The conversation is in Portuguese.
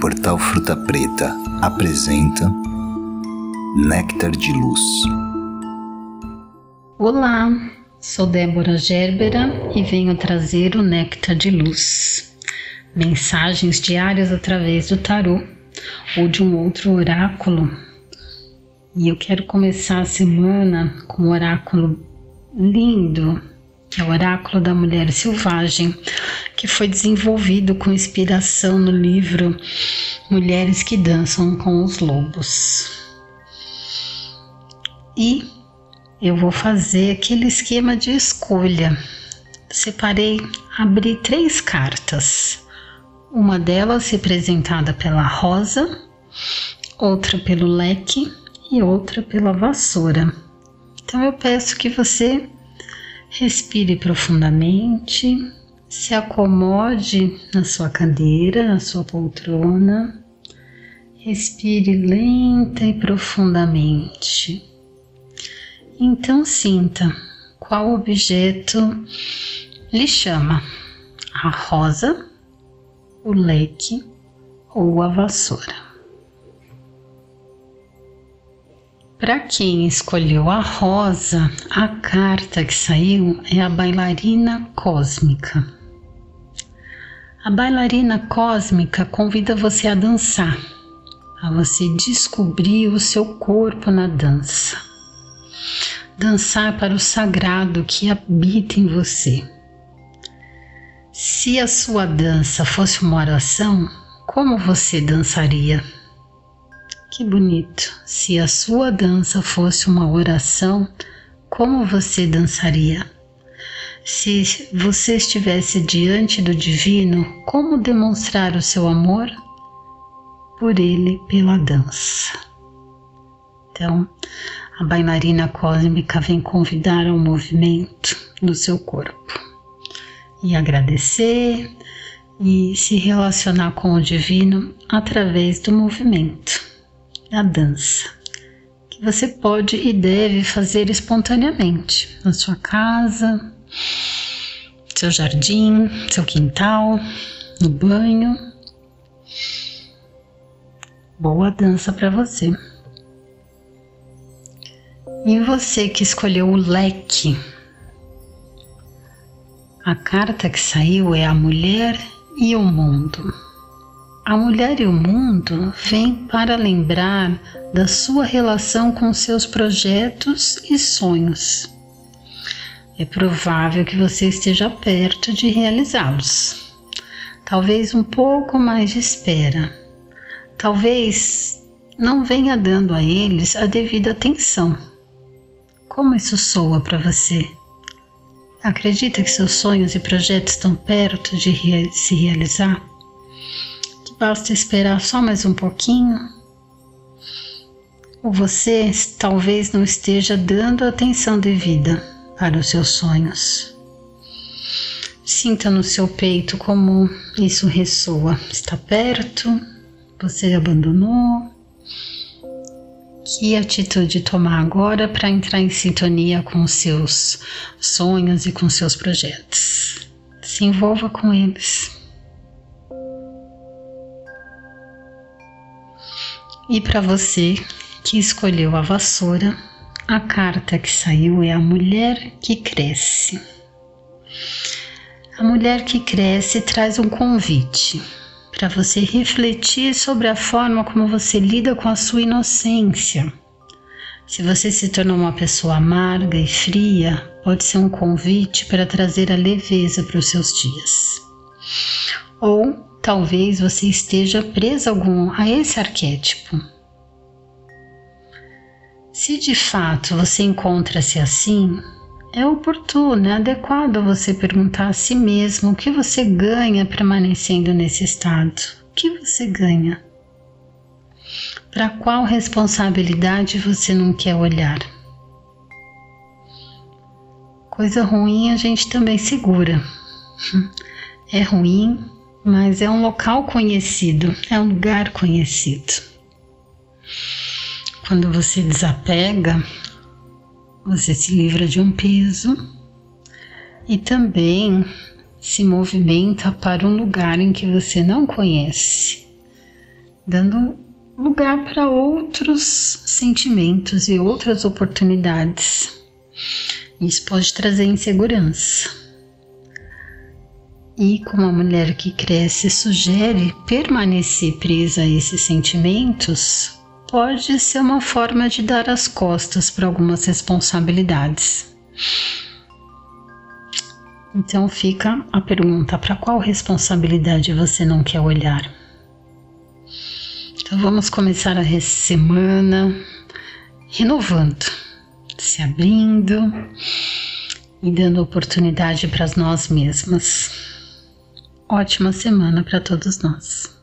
Portal Fruta Preta apresenta Néctar de Luz. Olá, sou Débora Gerbera e venho trazer o Néctar de Luz. Mensagens diárias através do tarô ou de um outro oráculo. E eu quero começar a semana com um oráculo lindo, que é o oráculo da mulher selvagem, que foi desenvolvido com inspiração no livro Mulheres que Dançam com os Lobos. E eu vou fazer aquele esquema de escolha. Separei, abri três cartas. Uma delas representada pela rosa, outra pelo leque e outra pela vassoura. Então eu peço que você respire profundamente, se acomode na sua cadeira, na sua poltrona. Respire lenta e profundamente. Então sinta qual objeto lhe chama: a rosa, o leque ou a vassoura. Para quem escolheu a rosa, a carta que saiu é a bailarina cósmica. A bailarina cósmica convida você a dançar, a você descobrir o seu corpo na dança. Dançar para o sagrado que habita em você. Se a sua dança fosse uma oração, como você dançaria? Que bonito! Se a sua dança fosse uma oração, como você dançaria? Se você estivesse diante do Divino, como demonstrar o seu amor? Por ele, pela dança. Então, a bailarina cósmica vem convidar ao movimento do seu corpo e agradecer e se relacionar com o Divino através do movimento da dança, que você pode e deve fazer espontaneamente na sua casa, seu jardim, seu quintal, no banho. Boa dança para você. E você que escolheu o leque. A carta que saiu é a mulher e o mundo. A mulher e o mundo vêm para lembrar da sua relação com seus projetos e sonhos. É provável que você esteja perto de realizá-los. Talvez um pouco mais de espera. Talvez não venha dando a eles a devida atenção. Como isso soa para você? Acredita que seus sonhos e projetos estão perto de se realizar? Basta esperar só mais um pouquinho. Ou você talvez não esteja dando atenção devida para os seus sonhos. Sinta no seu peito como isso ressoa. Está perto? Você abandonou? Que atitude tomar agora para entrar em sintonia com os seus sonhos e com seus projetos? Se envolva com eles. E para você que escolheu a vassoura, a carta que saiu é a mulher que cresce. A mulher que cresce traz um convite para você refletir sobre a forma como você lida com a sua inocência. Se você se tornou uma pessoa amarga e fria, pode ser um convite para trazer a leveza para os seus dias. Ou talvez você esteja presa algum a esse arquétipo. Se de fato você encontra-se assim, é oportuno, é adequado você perguntar a si mesmo o que você ganha permanecendo nesse estado. O que você ganha? Para qual responsabilidade você não quer olhar? Coisa ruim a gente também segura. É ruim, mas é um local conhecido, é um lugar conhecido. Quando você desapega, você se livra de um peso e também se movimenta para um lugar em que você não conhece. dando lugar para outros sentimentos e outras oportunidades. Isso pode trazer insegurança. E como a mulher que cresce sugere permanecer presa a esses sentimentos, pode ser uma forma de dar as costas para algumas responsabilidades. Então fica a pergunta: para qual responsabilidade você não quer olhar? Então vamos começar a semana renovando, se abrindo e dando oportunidade para nós mesmas. Ótima semana para todos nós.